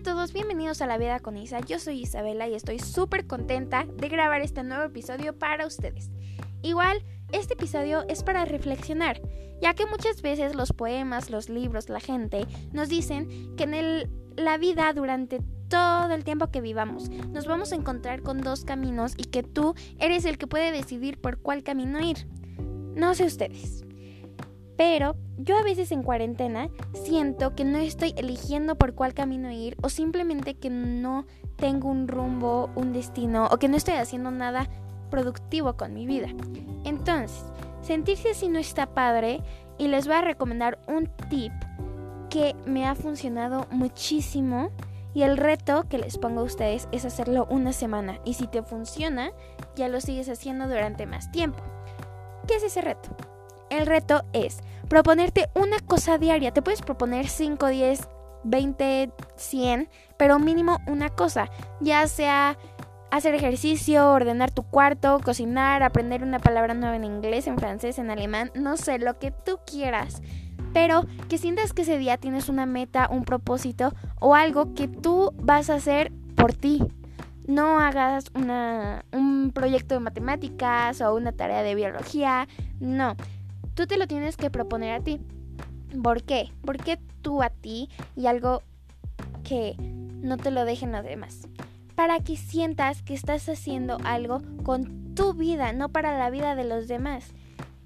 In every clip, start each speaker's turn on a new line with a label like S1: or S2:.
S1: a todos, bienvenidos a La Vida con Isa. Yo soy Isabela y estoy súper contenta de grabar este nuevo episodio para ustedes. Igual, este episodio es para reflexionar, ya que muchas veces los poemas, los libros, la gente nos dicen que en la vida durante todo el tiempo que vivamos nos vamos a encontrar con dos caminos y que tú eres el que puede decidir por cuál camino ir. No sé ustedes. Pero yo a veces en cuarentena siento que no estoy eligiendo por cuál camino ir o simplemente que no tengo un rumbo, un destino o que no estoy haciendo nada productivo con mi vida. Entonces, sentirse así no está padre y les voy a recomendar un tip que me ha funcionado muchísimo y el reto que les pongo a ustedes es hacerlo una semana y si te funciona ya lo sigues haciendo durante más tiempo. ¿Qué es ese reto? El reto es proponerte una cosa diaria. Te puedes proponer 5, 10, 20, 100, pero mínimo una cosa. Ya sea hacer ejercicio, ordenar tu cuarto, cocinar, aprender una palabra nueva en inglés, en francés, en alemán, no sé, lo que tú quieras. Pero que sientas que ese día tienes una meta, un propósito o algo que tú vas a hacer por ti. No hagas una, un proyecto de matemáticas o una tarea de biología. No, Tú te lo tienes que proponer a ti. ¿Por qué? Porque tú a ti y algo que no te lo dejen los demás. Para que sientas que estás haciendo algo con tu vida, no para la vida de los demás.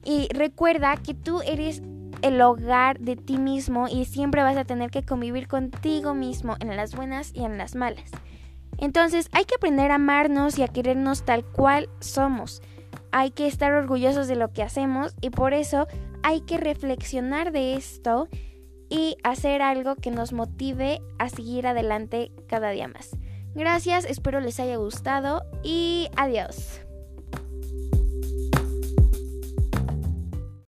S1: Y recuerda que tú eres el hogar de ti mismo y siempre vas a tener que convivir contigo mismo en las buenas y en las malas. Entonces hay que aprender a amarnos y a querernos tal cual somos hay que estar orgullosos de lo que hacemos y por eso hay que reflexionar de esto y hacer algo que nos motive a seguir adelante cada día más. Gracias, espero les haya gustado y adiós.